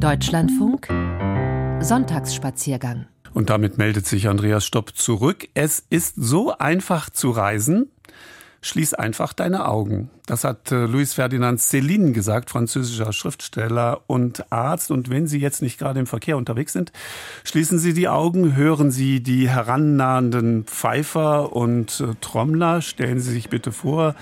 Deutschlandfunk Sonntagsspaziergang. Und damit meldet sich Andreas Stopp zurück. Es ist so einfach zu reisen. Schließ einfach deine Augen. Das hat äh, Louis Ferdinand Céline gesagt, französischer Schriftsteller und Arzt. Und wenn Sie jetzt nicht gerade im Verkehr unterwegs sind, schließen Sie die Augen, hören Sie die herannahenden Pfeifer und äh, Trommler. Stellen Sie sich bitte vor,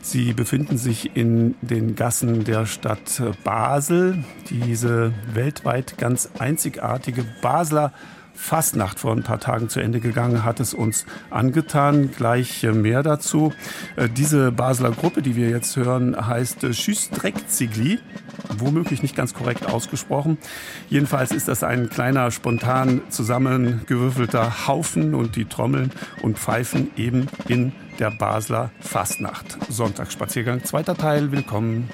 Sie befinden sich in den Gassen der Stadt Basel. Diese weltweit ganz einzigartige Basler Fastnacht vor ein paar Tagen zu Ende gegangen, hat es uns angetan. Gleich mehr dazu. Äh, diese Basler Gruppe, die wir jetzt hören, heißt äh, Schüstreckzigli. Womöglich nicht ganz korrekt ausgesprochen. Jedenfalls ist das ein kleiner, spontan zusammengewürfelter Haufen und die Trommeln und Pfeifen eben in der Basler Fastnacht. Sonntagsspaziergang, zweiter Teil. Willkommen.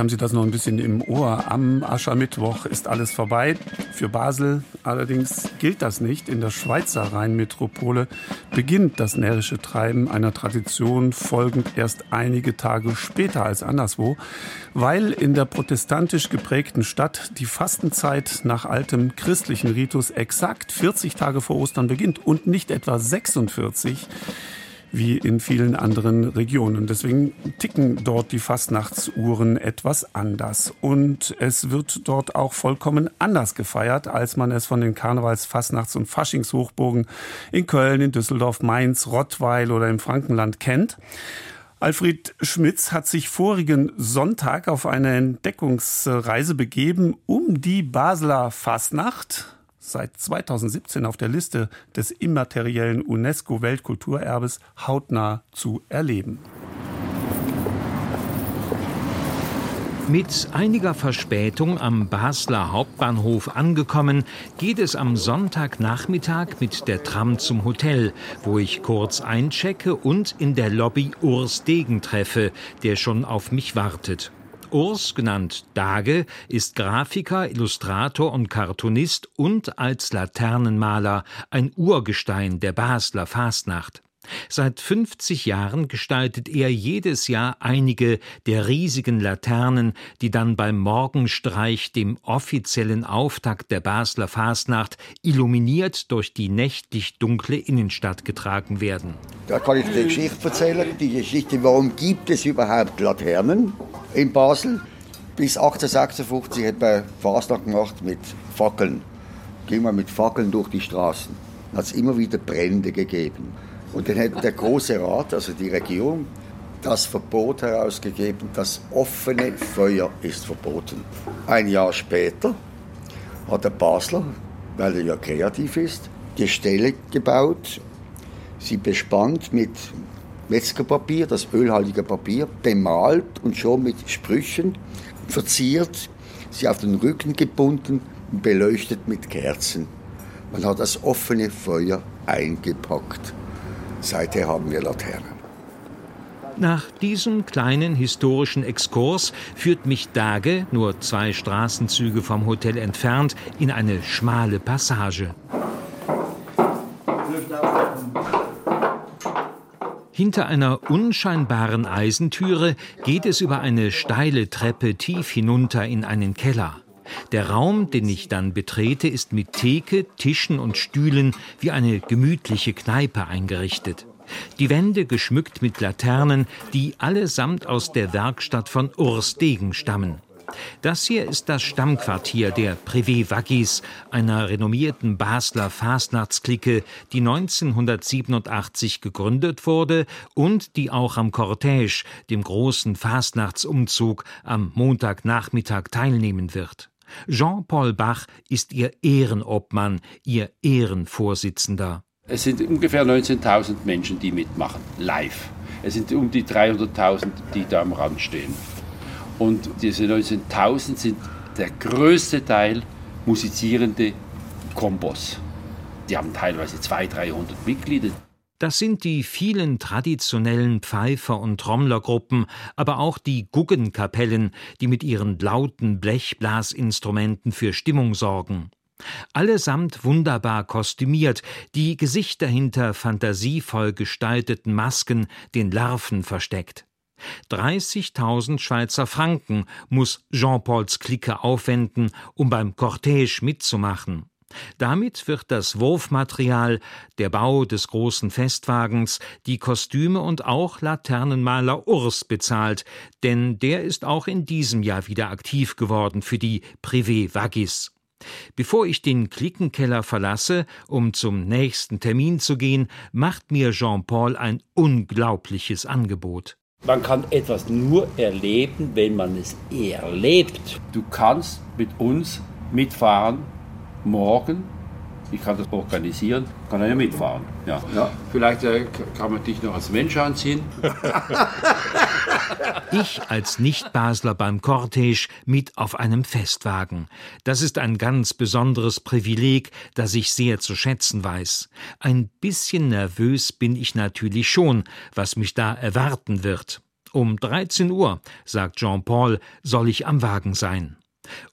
Haben Sie das noch ein bisschen im Ohr. Am Aschermittwoch ist alles vorbei. Für Basel allerdings gilt das nicht. In der Schweizer Rheinmetropole beginnt das närrische Treiben einer Tradition folgend erst einige Tage später als anderswo, weil in der protestantisch geprägten Stadt die Fastenzeit nach altem christlichen Ritus exakt 40 Tage vor Ostern beginnt und nicht etwa 46 wie in vielen anderen Regionen. Deswegen ticken dort die Fastnachtsuhren etwas anders. Und es wird dort auch vollkommen anders gefeiert, als man es von den Karnevals-, Fastnachts- und Faschingshochburgen in Köln, in Düsseldorf, Mainz, Rottweil oder im Frankenland kennt. Alfred Schmitz hat sich vorigen Sonntag auf eine Entdeckungsreise begeben, um die Basler Fastnacht seit 2017 auf der Liste des immateriellen UNESCO-Weltkulturerbes hautnah zu erleben. Mit einiger Verspätung am Basler Hauptbahnhof angekommen, geht es am Sonntagnachmittag mit der Tram zum Hotel, wo ich kurz einchecke und in der Lobby Urs Degen treffe, der schon auf mich wartet. Urs, genannt Dage, ist Grafiker, Illustrator und Cartoonist und als Laternenmaler ein Urgestein der Basler Fastnacht. Seit 50 Jahren gestaltet er jedes Jahr einige der riesigen Laternen, die dann beim Morgenstreich, dem offiziellen Auftakt der Basler Fastnacht, illuminiert durch die nächtlich dunkle Innenstadt getragen werden. Da kann ich die Geschichte erzählen. Die Geschichte, warum gibt es überhaupt Laternen? in Basel. Bis 1856 hat man Fasnacht gemacht mit Fackeln. Gehen wir mit Fackeln durch die Straßen. Hat es immer wieder Brände gegeben. Und dann hat der Große Rat, also die Regierung, das Verbot herausgegeben, das offene Feuer ist verboten. Ein Jahr später hat der Basler, weil er ja kreativ ist, Gestelle gebaut, sie bespannt mit Metzgerpapier, das ölhaltige Papier, bemalt und schon mit Sprüchen verziert, sie auf den Rücken gebunden und beleuchtet mit Kerzen. Man hat das offene Feuer eingepackt. Seither haben wir Laternen. Nach diesem kleinen historischen Exkurs führt mich Dage, nur zwei Straßenzüge vom Hotel entfernt, in eine schmale Passage. Hinter einer unscheinbaren Eisentüre geht es über eine steile Treppe tief hinunter in einen Keller. Der Raum, den ich dann betrete, ist mit Theke, Tischen und Stühlen wie eine gemütliche Kneipe eingerichtet. Die Wände geschmückt mit Laternen, die allesamt aus der Werkstatt von Urs Degen stammen. Das hier ist das Stammquartier der Privé Waggis, einer renommierten Basler Fastnachtsklicke, die 1987 gegründet wurde und die auch am Cortège, dem großen Fastnachtsumzug, am Montagnachmittag teilnehmen wird. Jean-Paul Bach ist ihr Ehrenobmann, ihr Ehrenvorsitzender. Es sind ungefähr 19.000 Menschen, die mitmachen, live. Es sind um die 300.000, die da am Rand stehen. Und diese 19.000 sind der größte Teil musizierende Kombos. Die haben teilweise 200, 300 Mitglieder. Das sind die vielen traditionellen Pfeifer- und Trommlergruppen, aber auch die Guggenkapellen, die mit ihren lauten Blechblasinstrumenten für Stimmung sorgen. Allesamt wunderbar kostümiert, die Gesichter hinter fantasievoll gestalteten Masken den Larven versteckt. 30.000 Schweizer Franken muss Jean-Pauls Clique aufwenden, um beim Cortège mitzumachen. Damit wird das Wurfmaterial, der Bau des großen Festwagens, die Kostüme und auch Laternenmaler Urs bezahlt, denn der ist auch in diesem Jahr wieder aktiv geworden für die Privé Vagis. Bevor ich den Klickenkeller verlasse, um zum nächsten Termin zu gehen, macht mir Jean-Paul ein unglaubliches Angebot. Man kann etwas nur erleben, wenn man es erlebt. Du kannst mit uns mitfahren morgen. Ich kann das organisieren, kann er ja mitfahren. Ja. ja. Vielleicht äh, kann man dich noch als Mensch anziehen. Ich als Nicht-Basler beim Cortège mit auf einem Festwagen. Das ist ein ganz besonderes Privileg, das ich sehr zu schätzen weiß. Ein bisschen nervös bin ich natürlich schon, was mich da erwarten wird. Um 13 Uhr, sagt Jean-Paul, soll ich am Wagen sein.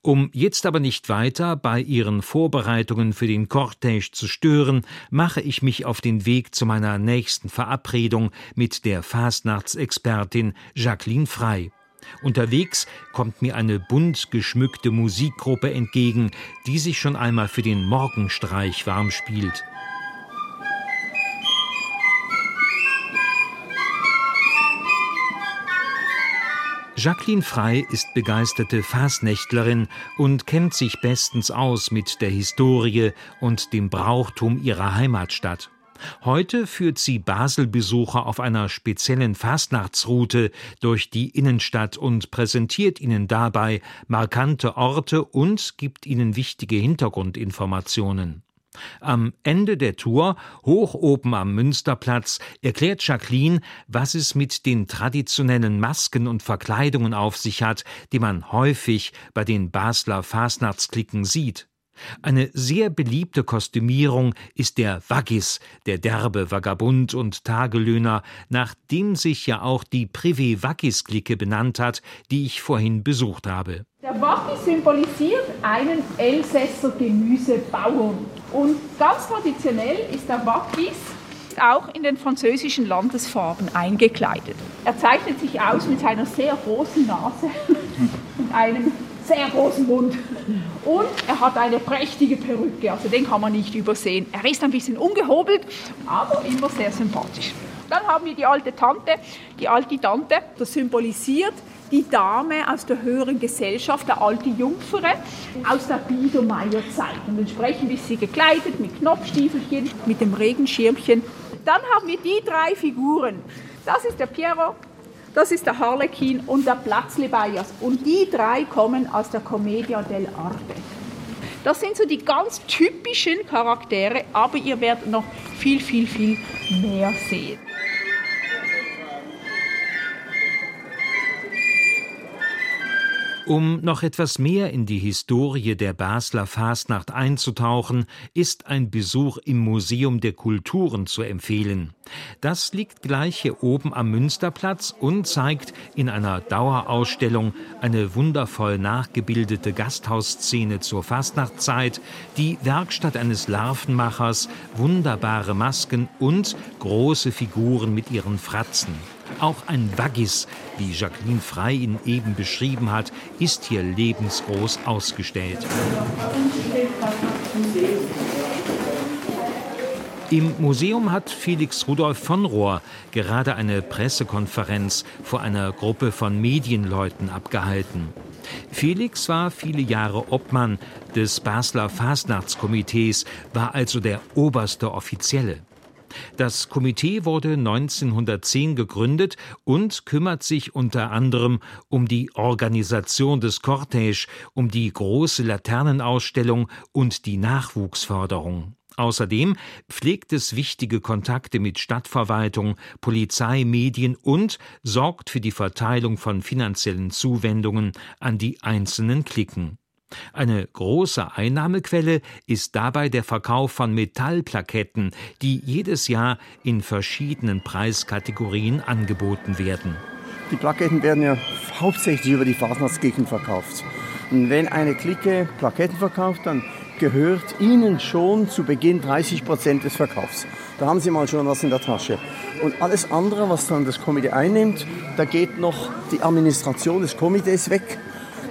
Um jetzt aber nicht weiter bei ihren Vorbereitungen für den Cortège zu stören, mache ich mich auf den Weg zu meiner nächsten Verabredung mit der Fastnachtsexpertin Jacqueline Frey. Unterwegs kommt mir eine bunt geschmückte Musikgruppe entgegen, die sich schon einmal für den Morgenstreich warm spielt. Jacqueline Frey ist begeisterte Fasnächtlerin und kennt sich bestens aus mit der Historie und dem Brauchtum ihrer Heimatstadt. Heute führt sie Basel-Besucher auf einer speziellen Fastnachtsroute durch die Innenstadt und präsentiert ihnen dabei markante Orte und gibt ihnen wichtige Hintergrundinformationen. Am Ende der Tour, hoch oben am Münsterplatz, erklärt Jacqueline, was es mit den traditionellen Masken und Verkleidungen auf sich hat, die man häufig bei den Basler Fasnachtsklicken sieht. Eine sehr beliebte Kostümierung ist der Waggis, der derbe Vagabund und Tagelöhner, nach dem sich ja auch die Privé Waggis-Clique benannt hat, die ich vorhin besucht habe. Der Waggis symbolisiert einen Elsässer Gemüsebauern. Und ganz traditionell ist der Waggis auch in den französischen Landesfarben eingekleidet. Er zeichnet sich aus mit seiner sehr großen Nase und einem sehr großen Mund. Und er hat eine prächtige Perücke, also den kann man nicht übersehen. Er ist ein bisschen ungehobelt, aber immer sehr sympathisch. Dann haben wir die alte Tante. Die alte Tante, das symbolisiert die Dame aus der höheren Gesellschaft, der alte Jungfere aus der Biedermeierzeit. Und entsprechend ist sie gekleidet mit Knopfstiefelchen, mit dem Regenschirmchen. Dann haben wir die drei Figuren. Das ist der Piero, das ist der Harlekin und der Platzlebeiers. Und die drei kommen aus der Commedia dell'arte. Das sind so die ganz typischen Charaktere, aber ihr werdet noch viel, viel, viel mehr sehen. Um noch etwas mehr in die Historie der Basler Fastnacht einzutauchen, ist ein Besuch im Museum der Kulturen zu empfehlen. Das liegt gleich hier oben am Münsterplatz und zeigt in einer Dauerausstellung eine wundervoll nachgebildete Gasthausszene zur Fastnachtzeit, die Werkstatt eines Larvenmachers, wunderbare Masken und große Figuren mit ihren Fratzen. Auch ein Waggis, wie Jacqueline Frey ihn eben beschrieben hat, ist hier lebensgroß ausgestellt. Im Museum hat Felix Rudolf von Rohr gerade eine Pressekonferenz vor einer Gruppe von Medienleuten abgehalten. Felix war viele Jahre Obmann des Basler Fastnachtskomitees, war also der oberste Offizielle. Das Komitee wurde 1910 gegründet und kümmert sich unter anderem um die Organisation des Cortège, um die große Laternenausstellung und die Nachwuchsförderung. Außerdem pflegt es wichtige Kontakte mit Stadtverwaltung, Polizei, Medien und sorgt für die Verteilung von finanziellen Zuwendungen an die einzelnen Klicken. Eine große Einnahmequelle ist dabei der Verkauf von Metallplaketten, die jedes Jahr in verschiedenen Preiskategorien angeboten werden. Die Plaketten werden ja hauptsächlich über die Fasnachtsklicken verkauft. Und wenn eine Clique Plaketten verkauft, dann gehört Ihnen schon zu Beginn 30 Prozent des Verkaufs. Da haben Sie mal schon was in der Tasche. Und alles andere, was dann das Komitee einnimmt, da geht noch die Administration des Komitees weg.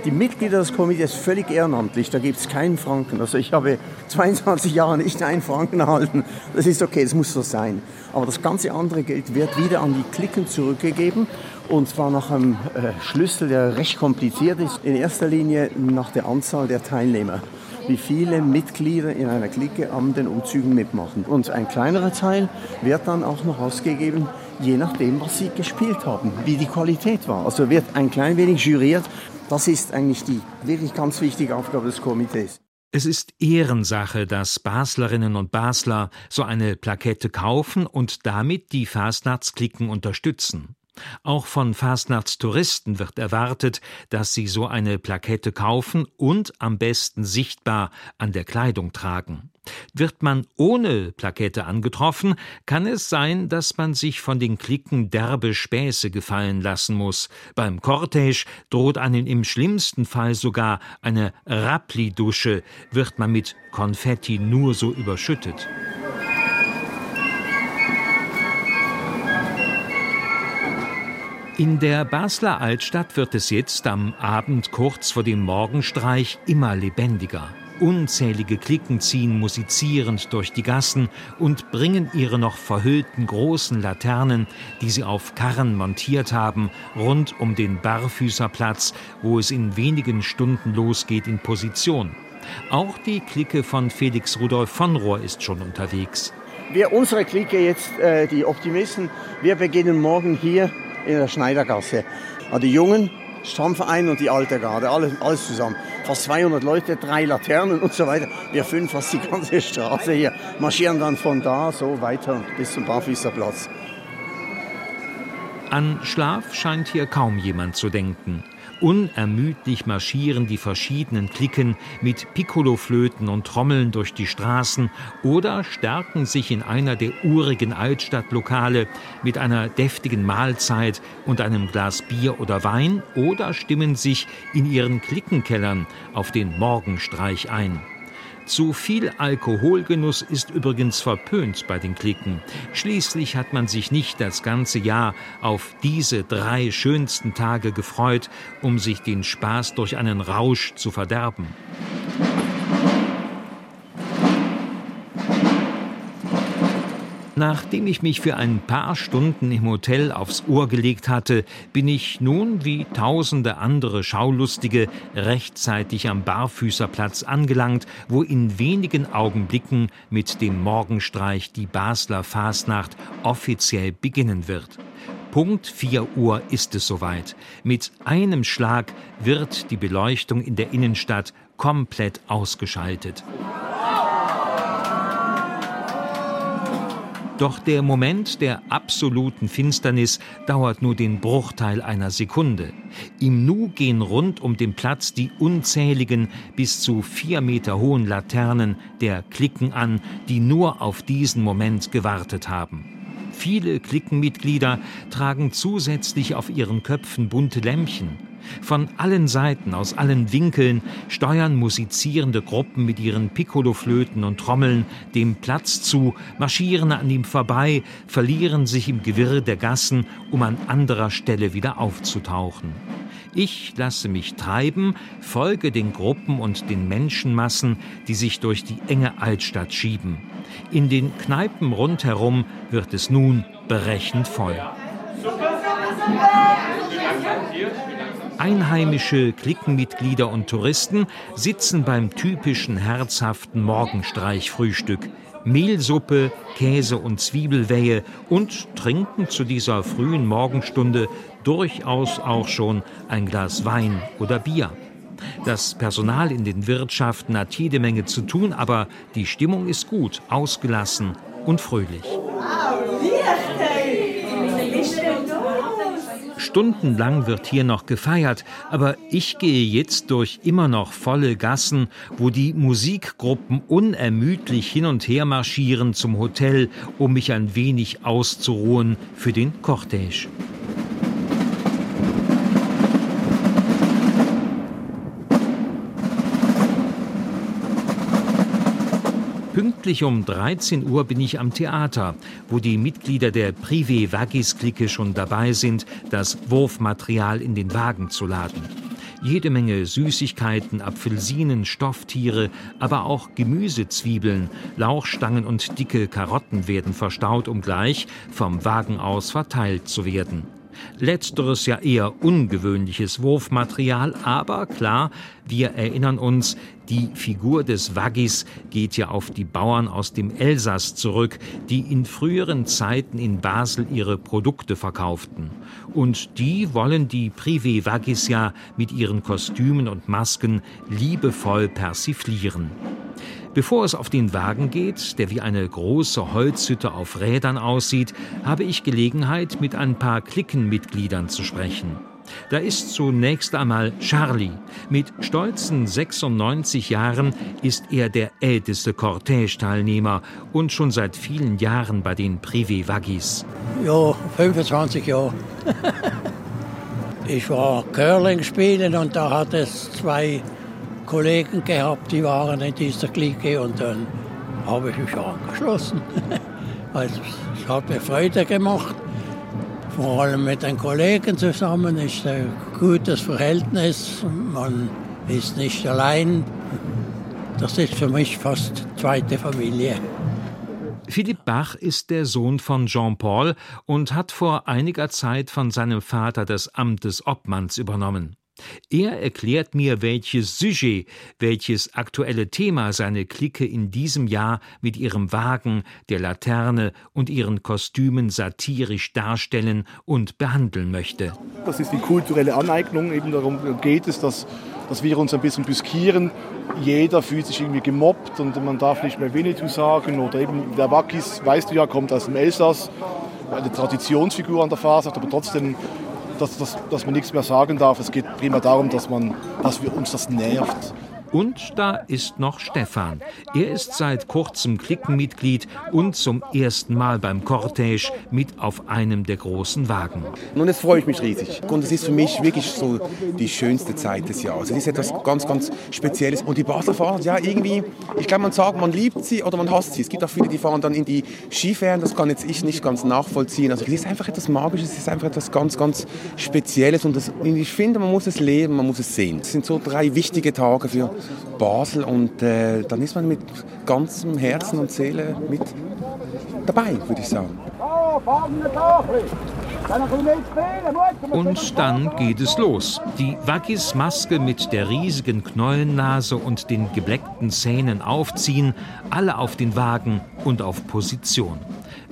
Die Mitglieder des Komitees völlig ehrenamtlich, da gibt es keinen Franken. Also ich habe 22 Jahre nicht einen Franken erhalten. Das ist okay, das muss so sein. Aber das ganze andere Geld wird wieder an die Klicken zurückgegeben und zwar nach einem äh, Schlüssel, der recht kompliziert ist. In erster Linie nach der Anzahl der Teilnehmer wie viele Mitglieder in einer Clique an den Umzügen mitmachen. Und ein kleinerer Teil wird dann auch noch ausgegeben, je nachdem, was sie gespielt haben, wie die Qualität war. Also wird ein klein wenig juriert. Das ist eigentlich die wirklich ganz wichtige Aufgabe des Komitees. Es ist Ehrensache, dass Baslerinnen und Basler so eine Plakette kaufen und damit die Fastnachtsklicken unterstützen. Auch von Fastnachtstouristen wird erwartet, dass sie so eine Plakette kaufen und am besten sichtbar an der Kleidung tragen. Wird man ohne Plakette angetroffen, kann es sein, dass man sich von den Klicken derbe Späße gefallen lassen muss. Beim Cortège droht einem im schlimmsten Fall sogar eine Rappli-Dusche, wird man mit Konfetti nur so überschüttet. In der Basler Altstadt wird es jetzt am Abend kurz vor dem Morgenstreich immer lebendiger. Unzählige Klicken ziehen musizierend durch die Gassen und bringen ihre noch verhüllten großen Laternen, die sie auf Karren montiert haben, rund um den Barfüßerplatz, wo es in wenigen Stunden losgeht, in Position. Auch die Clique von Felix Rudolf von Rohr ist schon unterwegs. Wir, unsere Clique jetzt, äh, die Optimisten, wir beginnen morgen hier in der Schneidergasse. Die Jungen, Stammverein und die alte Garde, alles, alles zusammen. Fast 200 Leute, drei Laternen und so weiter. Wir füllen fast die ganze Straße hier, marschieren dann von da so weiter bis zum Barfüßerplatz. An Schlaf scheint hier kaum jemand zu denken. Unermüdlich marschieren die verschiedenen Klicken mit Piccoloflöten und Trommeln durch die Straßen oder stärken sich in einer der urigen Altstadtlokale mit einer deftigen Mahlzeit und einem Glas Bier oder Wein oder stimmen sich in ihren Klickenkellern auf den Morgenstreich ein. Zu viel Alkoholgenuss ist übrigens verpönt bei den Klicken. Schließlich hat man sich nicht das ganze Jahr auf diese drei schönsten Tage gefreut, um sich den Spaß durch einen Rausch zu verderben. Nachdem ich mich für ein paar Stunden im Hotel aufs Ohr gelegt hatte, bin ich nun wie tausende andere Schaulustige rechtzeitig am Barfüßerplatz angelangt, wo in wenigen Augenblicken mit dem Morgenstreich die Basler Fasnacht offiziell beginnen wird. Punkt 4 Uhr ist es soweit. Mit einem Schlag wird die Beleuchtung in der Innenstadt komplett ausgeschaltet. Doch der Moment der absoluten Finsternis dauert nur den Bruchteil einer Sekunde. Im Nu gehen rund um den Platz die unzähligen, bis zu vier Meter hohen Laternen der Klicken an, die nur auf diesen Moment gewartet haben. Viele Klickenmitglieder tragen zusätzlich auf ihren Köpfen bunte Lämpchen. Von allen Seiten, aus allen Winkeln steuern musizierende Gruppen mit ihren Piccoloflöten und Trommeln dem Platz zu, marschieren an ihm vorbei, verlieren sich im Gewirr der Gassen, um an anderer Stelle wieder aufzutauchen. Ich lasse mich treiben, folge den Gruppen und den Menschenmassen, die sich durch die enge Altstadt schieben. In den Kneipen rundherum wird es nun berechend voll. Einheimische, Klickenmitglieder und Touristen sitzen beim typischen herzhaften Morgenstreichfrühstück. Mehlsuppe, Käse und Zwiebelwehe und trinken zu dieser frühen Morgenstunde durchaus auch schon ein Glas Wein oder Bier. Das Personal in den Wirtschaften hat jede Menge zu tun, aber die Stimmung ist gut, ausgelassen und fröhlich. Stundenlang wird hier noch gefeiert, aber ich gehe jetzt durch immer noch volle Gassen, wo die Musikgruppen unermüdlich hin und her marschieren zum Hotel, um mich ein wenig auszuruhen für den Cortège. Pünktlich um 13 Uhr bin ich am Theater, wo die Mitglieder der Privé Vagis Clique schon dabei sind, das Wurfmaterial in den Wagen zu laden. Jede Menge Süßigkeiten, Apfelsinen, Stofftiere, aber auch Gemüsezwiebeln, Lauchstangen und dicke Karotten werden verstaut, um gleich vom Wagen aus verteilt zu werden. Letzteres ja eher ungewöhnliches Wurfmaterial, aber klar, wir erinnern uns, die Figur des Waggis geht ja auf die Bauern aus dem Elsass zurück, die in früheren Zeiten in Basel ihre Produkte verkauften. Und die wollen die Privé Waggis ja mit ihren Kostümen und Masken liebevoll persiflieren. Bevor es auf den Wagen geht, der wie eine große Holzhütte auf Rädern aussieht, habe ich Gelegenheit, mit ein paar Klickenmitgliedern zu sprechen. Da ist zunächst einmal Charlie. Mit stolzen 96 Jahren ist er der älteste Cortège-Teilnehmer und schon seit vielen Jahren bei den Privé Vagis. Ja, 25 Jahre. ich war Curling spielen und da hat es zwei Kollegen gehabt, die waren in dieser Clique und dann habe ich mich angeschlossen. also, es hat mir Freude gemacht. Vor allem mit den Kollegen zusammen ist ein gutes Verhältnis. Man ist nicht allein. Das ist für mich fast zweite Familie. Philipp Bach ist der Sohn von Jean-Paul und hat vor einiger Zeit von seinem Vater das Amt des Obmanns übernommen. Er erklärt mir, welches Sujet, welches aktuelle Thema seine Clique in diesem Jahr mit ihrem Wagen, der Laterne und ihren Kostümen satirisch darstellen und behandeln möchte. Das ist die kulturelle Aneignung. Eben darum geht es, dass, dass wir uns ein bisschen büskieren. Jeder fühlt sich irgendwie gemobbt und man darf nicht mehr Winnetou sagen. Oder eben der Wackis, weißt du ja, kommt aus dem Elsass, eine Traditionsfigur an der Fasnacht, aber trotzdem dass, dass, dass man nichts mehr sagen darf. Es geht prima darum, dass, man, dass wir uns das nervt. Und da ist noch Stefan. Er ist seit kurzem Klickenmitglied und zum ersten Mal beim Cortège mit auf einem der großen Wagen. Nun, es freue ich mich riesig. Und es ist für mich wirklich so die schönste Zeit des Jahres. Es ist etwas ganz, ganz Spezielles. Und die Basler fahren, ja, irgendwie, ich glaube, man sagt, man liebt sie oder man hasst sie. Es gibt auch viele, die fahren dann in die Skiferien. Das kann jetzt ich nicht ganz nachvollziehen. Also es ist einfach etwas Magisches, es ist einfach etwas ganz, ganz Spezielles. Und das, ich finde, man muss es leben, man muss es sehen. Es sind so drei wichtige Tage für Basel und äh, dann ist man mit ganzem Herzen und Seele mit dabei, würde ich sagen. Und dann geht es los. Die Waggis-Maske mit der riesigen Knollennase und den gebleckten Zähnen aufziehen, alle auf den Wagen und auf Position.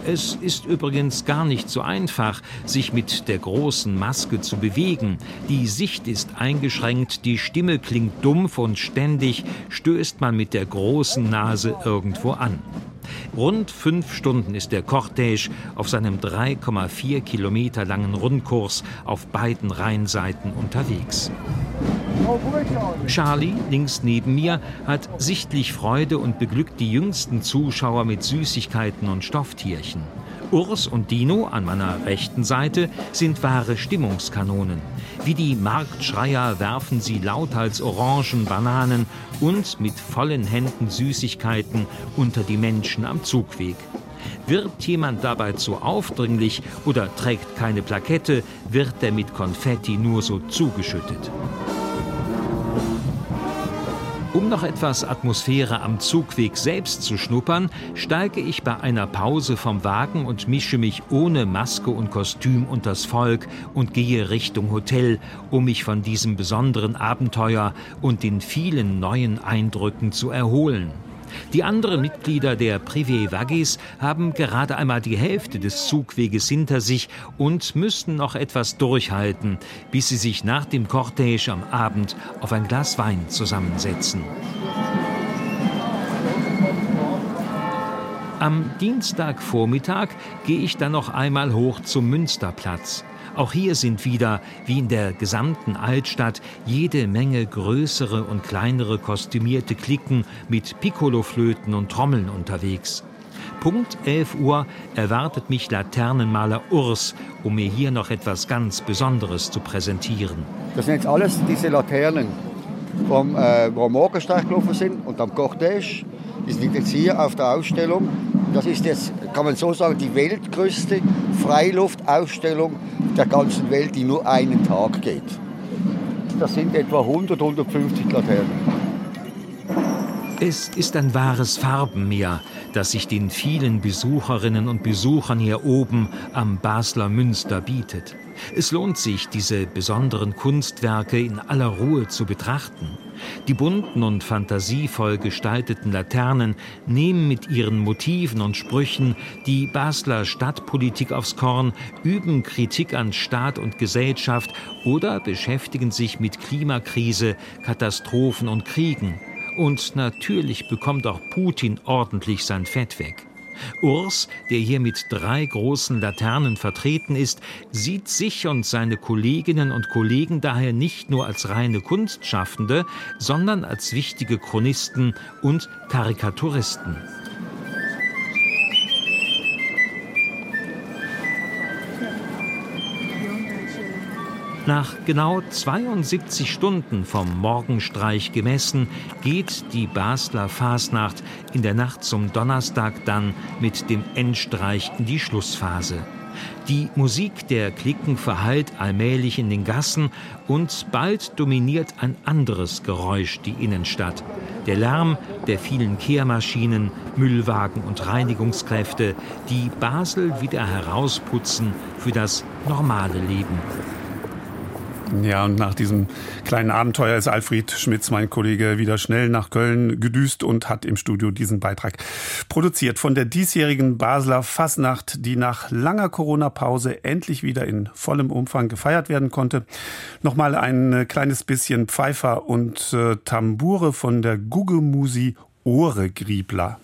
Es ist übrigens gar nicht so einfach, sich mit der großen Maske zu bewegen. Die Sicht ist eingeschränkt, die Stimme klingt dumpf und ständig stößt man mit der großen Nase irgendwo an. Rund fünf Stunden ist der Cortège auf seinem 3,4 Kilometer langen Rundkurs auf beiden Rheinseiten unterwegs. Charlie, links neben mir, hat sichtlich Freude und beglückt die jüngsten Zuschauer mit Süßigkeiten und Stofftierchen. Urs und Dino an meiner rechten Seite sind wahre Stimmungskanonen. Wie die Marktschreier werfen sie lauthals Orangen, Bananen und mit vollen Händen Süßigkeiten unter die Menschen am Zugweg. Wird jemand dabei zu aufdringlich oder trägt keine Plakette, wird er mit Konfetti nur so zugeschüttet. Um noch etwas Atmosphäre am Zugweg selbst zu schnuppern, steige ich bei einer Pause vom Wagen und mische mich ohne Maske und Kostüm unters Volk und gehe Richtung Hotel, um mich von diesem besonderen Abenteuer und den vielen neuen Eindrücken zu erholen. Die anderen Mitglieder der Privé Vagis haben gerade einmal die Hälfte des Zugweges hinter sich und müssten noch etwas durchhalten, bis sie sich nach dem Cortège am Abend auf ein Glas Wein zusammensetzen. Am Dienstagvormittag gehe ich dann noch einmal hoch zum Münsterplatz. Auch hier sind wieder, wie in der gesamten Altstadt, jede Menge größere und kleinere kostümierte Klicken mit Piccoloflöten und Trommeln unterwegs. Punkt 11 Uhr erwartet mich Laternenmaler Urs, um mir hier noch etwas ganz Besonderes zu präsentieren. Das sind jetzt alles diese Laternen, äh, wo am Morgenstern gelaufen sind und am Cortège. Die sind jetzt hier auf der Ausstellung. Das ist jetzt, kann man so sagen, die weltgrößte Freiluftausstellung der ganzen Welt, die nur einen Tag geht. Das sind etwa 100, 150 Laternen. Es ist ein wahres Farbenmeer, das sich den vielen Besucherinnen und Besuchern hier oben am Basler Münster bietet. Es lohnt sich, diese besonderen Kunstwerke in aller Ruhe zu betrachten. Die bunten und fantasievoll gestalteten Laternen nehmen mit ihren Motiven und Sprüchen die Basler Stadtpolitik aufs Korn, üben Kritik an Staat und Gesellschaft oder beschäftigen sich mit Klimakrise, Katastrophen und Kriegen. Und natürlich bekommt auch Putin ordentlich sein Fett weg. Urs, der hier mit drei großen Laternen vertreten ist, sieht sich und seine Kolleginnen und Kollegen daher nicht nur als reine Kunstschaffende, sondern als wichtige Chronisten und Karikaturisten. Nach genau 72 Stunden vom Morgenstreich gemessen geht die Basler Fasnacht in der Nacht zum Donnerstag dann mit dem Endstreich in die Schlussphase. Die Musik der Klicken verhallt allmählich in den Gassen und bald dominiert ein anderes Geräusch die Innenstadt. Der Lärm der vielen Kehrmaschinen, Müllwagen und Reinigungskräfte, die Basel wieder herausputzen für das normale Leben. Ja, und nach diesem kleinen Abenteuer ist Alfred Schmitz, mein Kollege, wieder schnell nach Köln gedüst und hat im Studio diesen Beitrag produziert von der diesjährigen Basler Fasnacht, die nach langer Corona-Pause endlich wieder in vollem Umfang gefeiert werden konnte. Nochmal ein kleines bisschen Pfeifer und äh, Tambure von der Gugemusi Ohre Griebler.